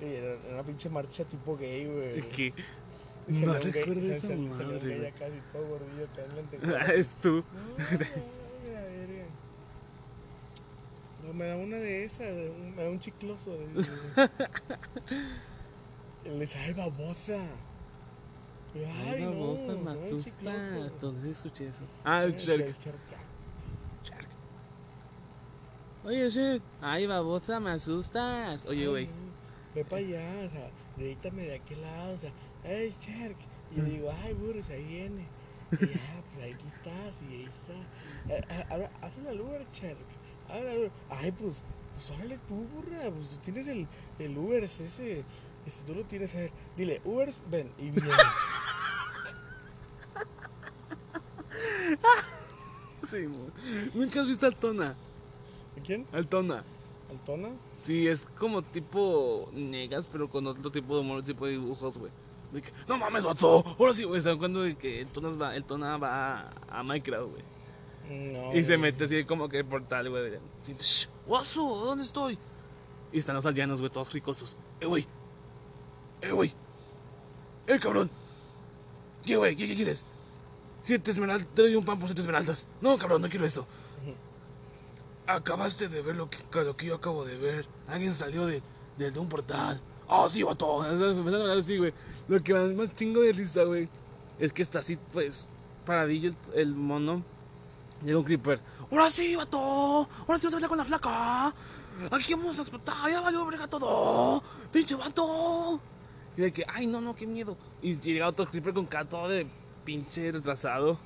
Era una pinche marcha tipo gay, güey. ¿Qué? No recuerdo esa se, madre. Se ya casi todo gordillo acá en la Ah, es tú. No, mira, verga. No, me da una de esas, me da un chicloso. Le ay, (laughs) babosa. Ay, no, voz me asusta. ¿Dónde escuché eso? Ah, el Shark. Shark. Oye, Shark. Ay, babosa, me asustas. Oye, güey. Ve para allá, o sea, grítame de aquel lado, o sea, hey, Shark. Y yo digo, ay, burros, ahí viene. Y ya, (laughs) pues ahí estás, y ahí está. Eh, eh, hazle al Uber, Shark. Hazle Ay, pues, pues órale tú, burra. Pues tú tienes el, el Uber, ese. Ese tú lo tienes a ver. Dile, Uber, ven, y viene. (laughs) sí, ¿Nunca has visto Altona? ¿A quién? Altona. ¿Altona? Sí, es como tipo negas, pero con otro tipo de humor, tipo de dibujos, güey. No mames, vato. Ahora sí, güey. Están cuando de que el Tona va, el Tona va a, Minecraft, güey. No, y se mete así como que el portal, güey. ¡Guaso! ¿Dónde estoy? Y están los aldeanos, güey, todos ricosos. ¡Eh, güey! ¡Eh, güey! ¡Eh, cabrón! ¿Qué, güey? ¿Qué, ¿Qué quieres? Siete esmeraldas, te doy un pan por siete esmeraldas. No, cabrón, no quiero eso. Acabaste de ver lo que, lo que yo acabo de ver. Alguien salió de, de, un portal. Oh, sí, vato. güey. Lo que más chingo de risa, güey, es que está así, pues, paradillo el, mono. Llega un creeper. Ahora sí, vato. Ahora sí vas a hablar con la flaca. Aquí vamos a explotar. Ya valió verga todo. Pinche vato. Y de que, ay, no, no, qué miedo. Y llega otro creeper con cara de pinche retrasado.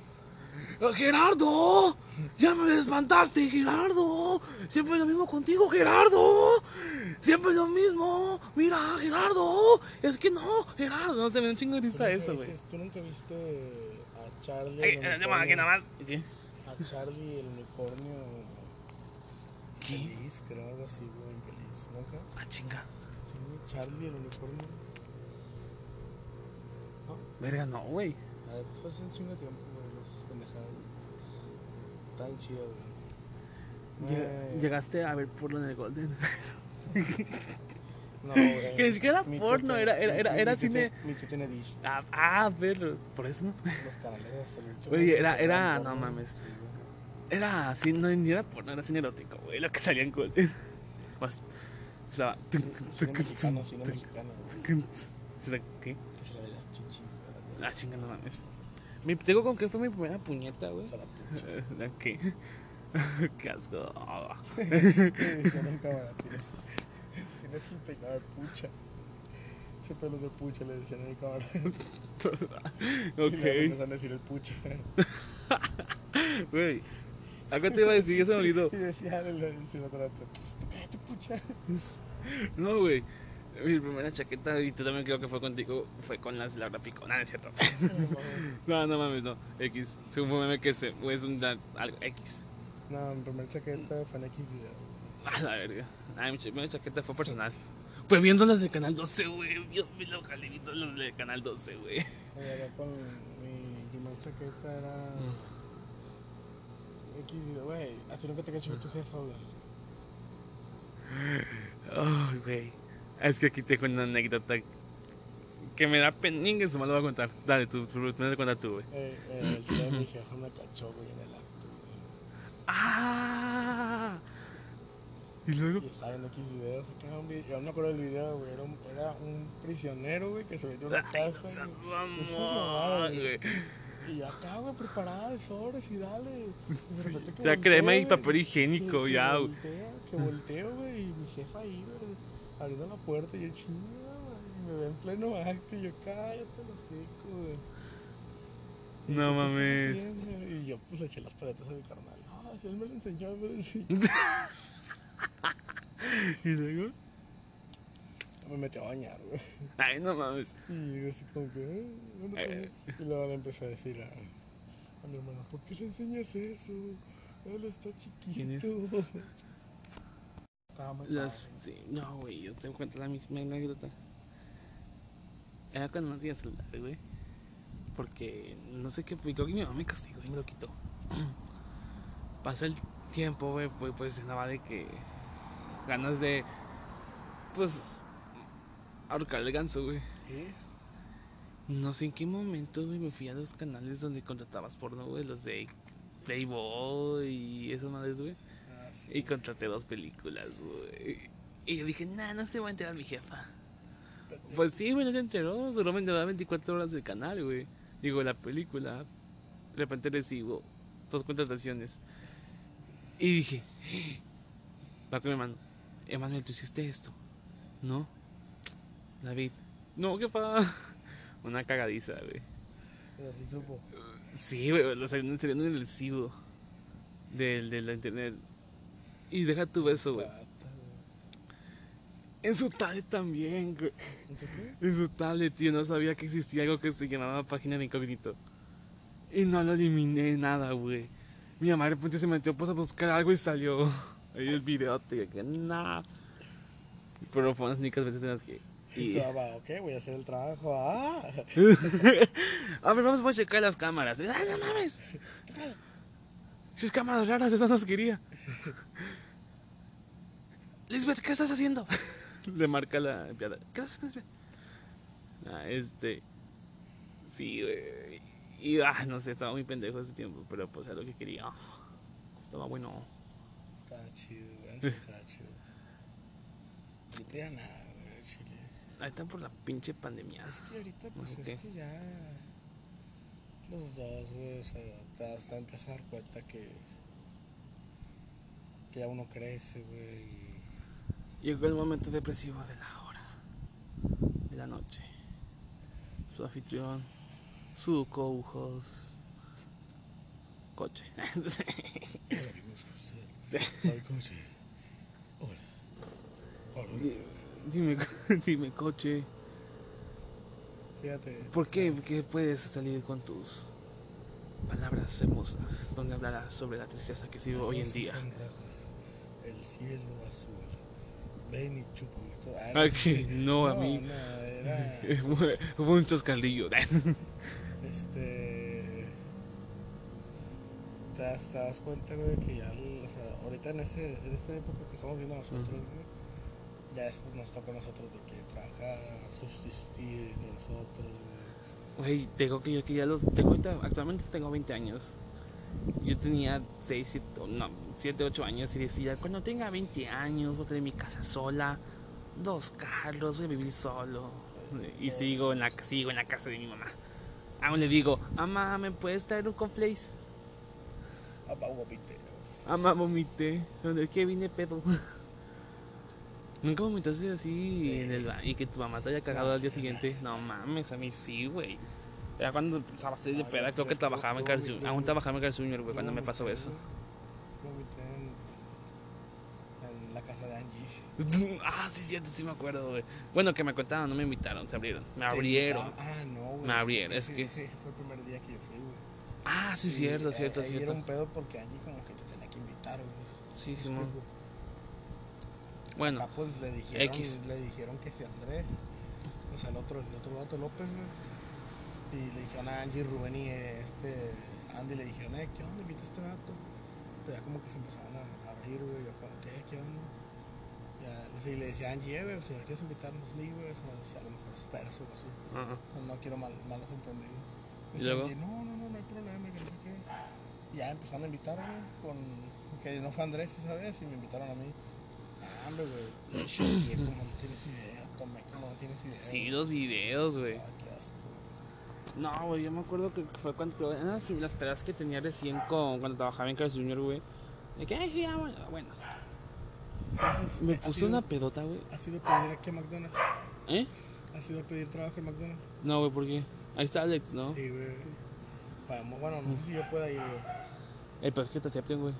Gerardo, ya me espantaste, Gerardo. Siempre lo mismo contigo, Gerardo. Siempre lo mismo. Mira, Gerardo. Es que no, Gerardo. No se me un chingo de risa eso, güey. ¿Tú nunca viste a Charlie? Ay, eh, aquí nada más. A Charlie el unicornio. ¿Qué? Feliz, creo algo así, güey, infeliz, ¿nunca? Ah, chinga. Sí, Charlie el unicornio. ¿No? Verga, no, güey. A ver, pues hace un chingo de tiempo, pendejadas. Tan chido, güey. Llegaste a ver porno en el Golden. (laughs) No, güey. Que ni siquiera era porno, era, era, era, era cine. Mi tío tiene Dish. Ah, ah, verlo. Por eso no. Los canales hasta el último. Oye, era, era, no mames. Era así, no ni era porno, era cine erótico, güey. Lo que salía en Golden. (laughs) Más. O sea. Cine mexicano, cine mexicano. ¿Qué? las chichis. Ah, chinga, no mames. Me tengo con qué fue mi primera puñeta, güey. ¿Qué? (laughs) (laughs) Qué asco. Cámara, tienes tienes el peinado de pucha. Ese pelo de pucha le decían en el cámara. (laughs) ok. Y le empezaron a decir el pucha. Güey. Acá te iba a decir, me olvidó. Y decía, le decía otra vez, cállate pucha. No, güey. Mi primera chaqueta, y tú también creo que fue contigo, fue con las Laura Pico. No es cierto. (laughs) no, no mames, no. X. Según un meme que es un algo X. No, mi primera chaqueta fue en X video. A la verga. Ay, mi, mi chaqueta fue personal. Fue viendo las de Canal 12, güey. Dios mío, loca, le viendo las de Canal 12, güey. Allá con mi primera chaqueta era. X video, güey. A ti nunca te cachó tu jefa, güey. Ay, güey. Es que aquí tengo una anécdota que me da peninga, eso me lo voy a contar. Dale, tú, tú, me contar tú, güey. Eh, eh, de mi jefa me cachó, güey, en el acto, güey. ¡Ah! ¿Y luego? Y estaba en X videos, acá un video, yo no me acuerdo del video, güey, era un, era un prisionero, güey, que se metió en una casa. Ay, güey. Y yo acá, güey, preparada de sobres y dale. De repente que Ya volteo, crema y papel higiénico, que, ya, Que güey. volteo, que volteo, güey, y mi jefa ahí, güey, abriendo la puerta y yo chinga, güey. Y me ve en pleno acto y yo, cállate, lo seco, güey. Y No dice, "¿Qué estás mames. haciendo?" Y yo, pues, le eché las paletas a mi carnal. Ah, si él me lo enseñó, me lo enseñó. (laughs) ¿Y luego? Me metió a bañar, güey. Ay, no mames. Y yo así como que, "Eh, bueno, Eh. pues", Y luego le empecé a decir a, a mi hermano, ¿por qué le enseñas eso? Él está ¿Quién es? chiquito. Estaba muy Las, padre. sí, no, güey, yo te cuento la misma anécdota. Era cuando no tenía celular, güey. Porque no sé qué, creo que mi mamá me castigó y me lo quitó. (clears throat) Pasa el tiempo, güey, pues, pues nada de que ganas de, pues, ahorcar el ganso, güey. ¿Eh? No sé en qué momento, güey, me fui a los canales donde contratabas porno, güey, los de Playboy y esas madres, güey. Ah. Y contraté dos películas, güey. Y yo dije, nah, no se va a enterar mi jefa. Pues sí, güey, no se enteró. Duró 24 horas el canal, güey. Digo, la película. De repente recibo dos contrataciones. Y dije, va con mi hermano. Emanuel, ¿tú hiciste esto? No. David. No, ¿qué pasa? (laughs) Una cagadiza, güey. Pero sí supo. Sí, güey, lo salieron en el recibo del, de la internet. Y deja tu beso, güey. En su tablet también, güey. ¿En su qué? En su tablet, yo no sabía que existía algo que se llamaba página de incógnito. Y no lo eliminé nada, güey. Mi mamá de repente se metió pues, a buscar algo y salió (laughs) ahí el video. Dije que nada. Pero fue unas únicas veces en las que. Y... Y... va, ok, voy a hacer el trabajo. Ah, (laughs) a ver, vamos a checar las cámaras. ¡Ah, no mames! (laughs) Si es cámaras raras, esas nos quería. Lisbeth, ¿qué estás haciendo? (laughs) Le marca la empleada. ¿Qué estás haciendo, Lisbeth? Ah, este. Sí, güey. Y, ah, no sé, estaba muy pendejo ese tiempo, pero pues era lo que quería. Estaba bueno. está chido, güey. antes Está chido. Ahorita ya nada, güey, chile. Ahí está por la pinche pandemia. Es que ahorita, pues es que ya. Los dos, güey, o sea, te vas a empezar a dar cuenta que. que ya uno crece, güey. Llegó el momento depresivo de la hora, de la noche. Su anfitrión, su co-host, coche. Soy coche. Hola. Hola. dime, (laughs) dime, coche, Fíjate. ¿por qué, qué puedes salir con tus Palabras hermosas, donde hablarás sobre la tristeza que sigo hoy en día. el cielo azul. Ven y chúpame. Ah, Aquí, no, a mí. No, era. (laughs) Hubo un chascarrillo. (laughs) este. Te das, te das cuenta, güey, que ya. O sea, ahorita en, este, en esta época que estamos viendo nosotros, güey ya después nos toca a nosotros de que trabajar, subsistir nosotros. Güey, tengo que yo que ya los tengo ahorita, actualmente tengo 20 años. Yo tenía 6, 7, no, 7, 8 años y decía, cuando tenga 20 años voy a tener mi casa sola, dos carros, voy a vivir solo. Y sigo en la, sigo en la casa de mi mamá. Aún le digo, mamá, ¿me puedes traer un conflace? Mamá vomité. Mamá vomité. ¿Dónde es que vine pedo? (laughs) Nunca vomitaste así en el baño y que tu mamá te haya cagado al día siguiente. No mames, a mí sí, güey. Era cuando empezaba a salir de peda, creo que trabajaba en Carl Jr. Aún trabajaba en Carl Jr., güey, cuando me pasó eso. En, la casa de Angie. (laughs) ah, sí, cierto, sí me acuerdo, güey. Bueno, que me contaron, no me invitaron, se abrieron. Me abrieron. Ah, no, güey. Me abrieron, es que. Sí, fue el primer día que yo fui, güey. Ah, sí, cierto, cierto, cierto. Era un pedo porque Angie como que te tenía que invitar, güey. Sí, sí, bueno, Acá, pues le dijeron, X. le dijeron que si Andrés, o sea, el otro, el otro vato López, güey. Y le dijeron a Angie, Rubén y este Andy le dijeron, eh, ¿qué onda? Invita a este vato. Pero ya como que se empezaron a, a reír, güey. Yo como, ¿qué? ¿Qué onda? Ya, no sé, y le decía a Angie, eh, güey, si no quieres invitarnos, ni, güey, o sea, a lo mejor es perso o así. Uh -huh. no, quiero mal, malos entendidos. Y, luego? Angie, no, no, no, no hay problema, que no sé qué. Y ya empezaron a invitarme, con, que no fue Andrés esa vez, y me invitaron a mí. Hombre, güey. como no tienes idea. Tomé como no tienes idea. Sí, los videos, güey. Ah, qué asco. No, güey, yo me acuerdo que fue cuando. En las primeras pedas que tenía recién con, cuando trabajaba en Carlos Junior, güey. De que, ay, ya, bueno. bueno. Me puse una pedota, güey. ¿Has ido a pedir aquí a McDonald's? ¿Eh? ¿Has ido a pedir trabajo en McDonald's? No, güey, ¿por qué? Ahí está Alex, ¿no? Sí, güey. Bueno, no sé si yo pueda ir, güey. Eh, pero es que te acepten, güey.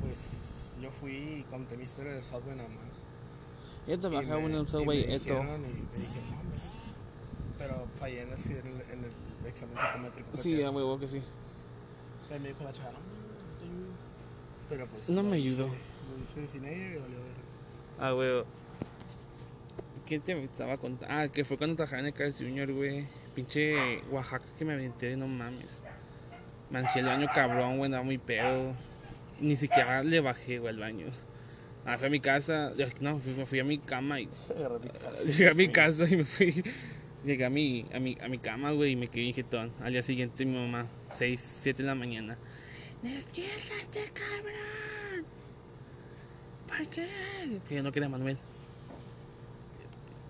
Pues yo fui y conté mi historia de Subway nada más. Yo trabajaba en un Subway, esto. Y me dije, no, pero fallé en el, en el, en el examen psicométrico. Sí, a huevo que sí. Y me dijo la ayudo. Pero pues. No me ayudó. Lo hice sin ella y valió ver. Ah, huevo. ¿Qué te estaba contando? Ah, que fue cuando trabajaba en el Carlos Junior, güey. Pinche Oaxaca que me aventé, no mames. Manché el baño cabrón, güey, andaba muy pedo ni siquiera le bajé, güey, al baño. Ah, fui a mi casa, no, fui, fui a mi cama y. (laughs) Llegué (laughs) a mi casa y me fui. Llegué a mi, a mi, a mi cama, güey, y me quedé injetón. Al día siguiente mi mamá, 6, 7 de la mañana. ¡Despiértate, cabrón! ¿Por qué? Porque yo no quería a Manuel.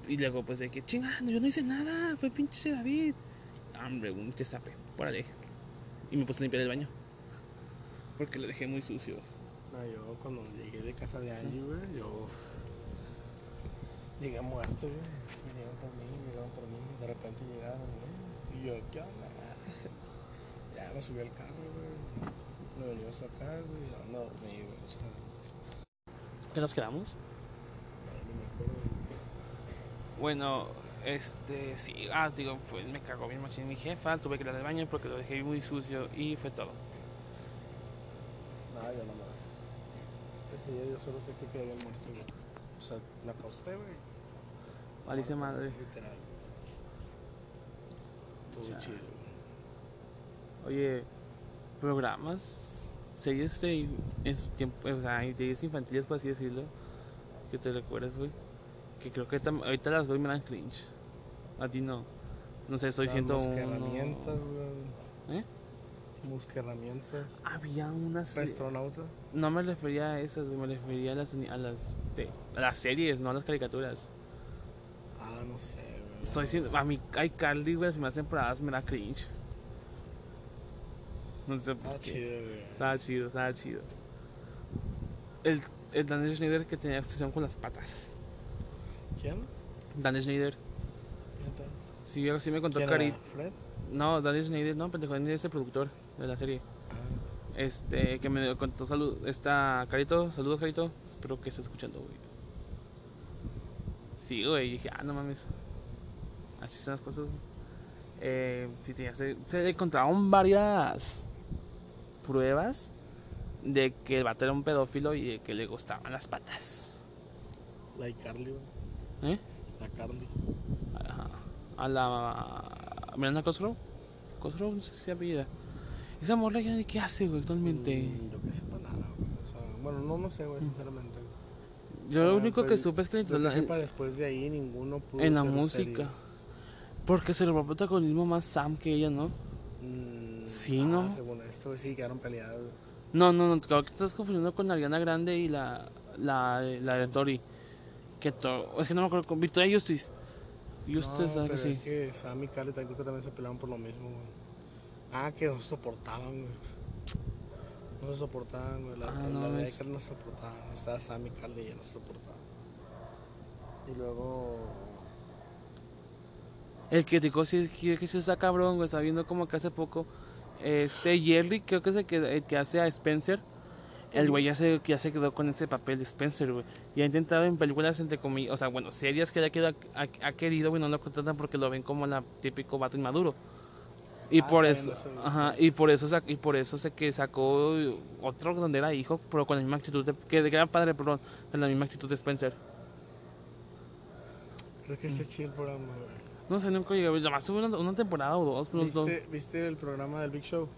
Y luego, pues, de que, chinga, yo no hice nada, fue pinche David. Hombre, un pinche sape, pórale. Y me puse a limpiar el baño. Porque lo dejé muy sucio. No, yo cuando llegué de casa de Angie, güey, yo llegué muerto, güey. Llegaron por mí, llegaron por mí. De repente llegaron, güey. Y yo, ¿qué onda? (laughs) Ya me subí al carro, güey. Me venimos hasta acá, güey. Y no dormí, güey. O sea. ¿Qué nos quedamos? No me acuerdo. Bueno, este, sí, ah, digo, pues me cagó bien machín mi jefa, tuve que ir al baño porque lo dejé muy sucio y fue todo. Nada, ya nomás. Ese día yo solo sé que quedé bien muerto, güey. O sea, la acosté, güey. Malicia madre. Literal. Todo chido, Oye, programas, series de, en su tiempo, o sea, ideas infantiles, por así decirlo, que te recuerdas, güey. Que creo que ahorita las doy me dan cringe. A ti no. No sé, estoy siendo un. herramientas, güey. ¿Eh? Busca herramientas. Había unas. Astronauta. No me refería a esas, me refería a las, a las, de, a las series, no a las caricaturas. Ah, no sé, güey. Estoy diciendo, a mí, hay Carly, güey, las primeras temporadas me da cringe. No sé por qué. chido, güey. Estaba chido, estaba chido. El, el Dan Schneider que tenía obsesión con las patas. ¿Quién? Dan Schneider. ¿Qué Sí, así me contó Cari. ¿Fred? No, Dan Schneider, no, pendejo, es el productor de la serie. Ah. Este, que me contó salud, está Carito, saludos Carito, espero que esté escuchando, güey. Sí, güey, dije, ah, no mames. Así son las cosas. eh, se, se encontraron varias pruebas de que el vato era un pedófilo y que le gustaban las patas. La Carly, ¿Eh? La Carly. A la Miranda Cosgrove. Cosgrove, no sé si vida. Esa morra ya de qué hace, güey, actualmente. Mm, yo que sepa nada, güey. O sea, bueno, no, no sé, güey, sinceramente. Yo lo único que pues, supe es que, que la, sepa, después de ahí ninguno pudo En la música. Porque se le va protagonismo más Sam que ella, ¿no? Mm, sí, ¿no? Ah, según esto, sí, quedaron peleados. No, no, no, creo que estás confundiendo con Ariana Grande y la, la, la de Tori. Que to, es que no me acuerdo con Victoria Justice. Justice, no, pero sí. es que Sam y Carly creo que también se peleaban por lo mismo, güey. Ah, que no se soportaban, güey. No se soportaban, güey. La, ah, no, de es... no se soportaban. Estaba Sam y Carly y ya no se soportaban. Y luego... El que dijo sí, que sí está cabrón, güey. Está viendo como que hace poco este Jerry, creo que es el que, el que hace a Spencer. El güey ya se, ya se quedó con ese papel de Spencer, güey. Y ha intentado en películas, entre comillas, o sea, bueno, series que ha, ha, ha querido, güey, no lo contratan porque lo ven como la típico vato inmaduro. Y ah, por eso, ajá, y por eso, y por eso sé que sacó otro donde era hijo, pero con la misma actitud, de, que, era padre, perdón, con la misma actitud de Spencer. Creo que está chido el programa, güey. No sé, nunca llegué. Nada más tuve una, una, temporada o dos. ¿Viste, ¿Viste el programa del Big Show?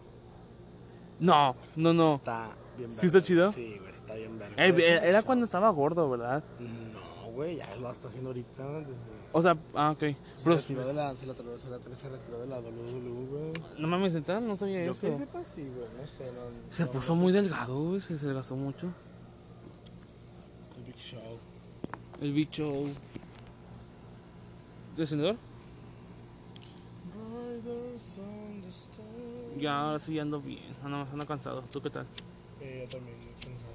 No, no, no. Está bien ¿Sí está chido? Sí, güey, está bien verga. Eh, era cuando estaba gordo, ¿verdad? No, güey, ya lo está haciendo ahorita. Desde... O sea, ah, ok. Se, retiró de la, se, la, se, la, se retiró de la WWE, güey. No mames, no sabía Yo eso. Yo que sepa, sí, güey, no sé. No, se no, puso muy delgado, güey, se, se gastó mucho. El Big Show. El Big Show. ¿Descendedor? Ya, ahora sí ando bien, ando, ando cansado. ¿Tú qué tal? Eh, yo también, cansado.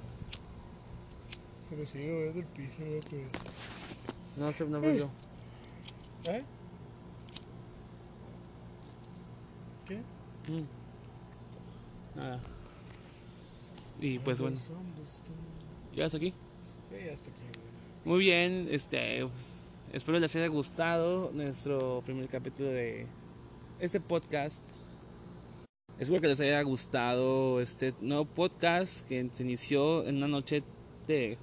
Se me sigue moviendo el piso, güey. No, se no veo yo. ¿Eh? ¿Qué? Mm. Nada. Y pues bueno. ¿Ya hasta aquí? ya hasta aquí, Muy bien, este. Pues, espero les haya gustado nuestro primer capítulo de este podcast. Espero que les haya gustado este nuevo podcast que se inició en una noche de,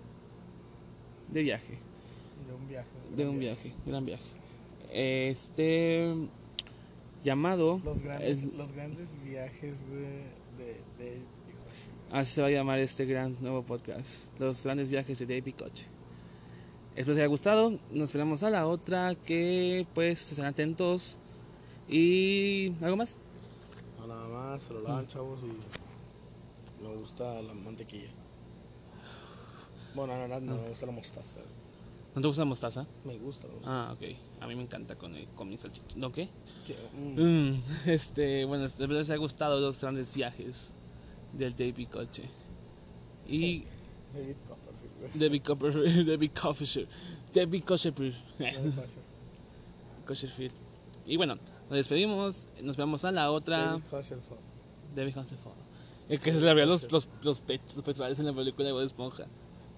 de viaje. De un viaje. de un viaje. gran viaje. Este llamado los grandes, los grandes viajes de, de Así se va a llamar este gran nuevo podcast. Los grandes viajes de David Coche. Espero que les haya gustado. Nos esperamos a la otra. Que pues estén atentos. Y algo más. No, nada más, se lo lavan, chavos, y me gusta la mantequilla. Bueno, no, no, no, me gusta la mostaza. ¿No te gusta la mostaza? Me gusta la mostaza. Ah, ok. A mí me encanta con, con mi salchicha. ¿No qué? ¿Qué? Mm. Mm, (laughs) este, bueno, espero les haya gustado los grandes viajes del David Coche. Y... (laughs) (laughs) David Copperfield. David Copperfield. David Copperfield. David Copperfield. Copperfield. Y bueno, nos despedimos, nos vemos a la otra. David Hasselhoff. David Hasselhoff. El que se le abrían los, los, los, pechos los pectorales en la película de Bob Esponja.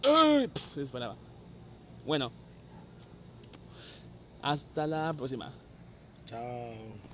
¡Ay! Disparaba. Bueno. Hasta la próxima. Chao.